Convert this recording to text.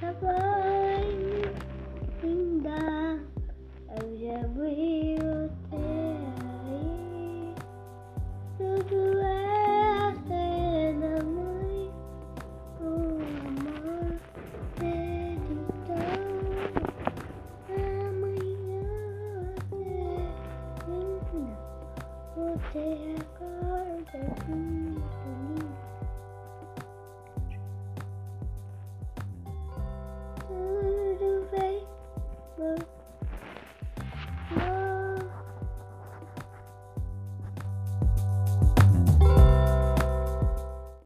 Essa voz linda, eu já vi o teu aí. Tudo é a cena, mãe, o amor sedutor. Amanhã você linda, você acorda comigo.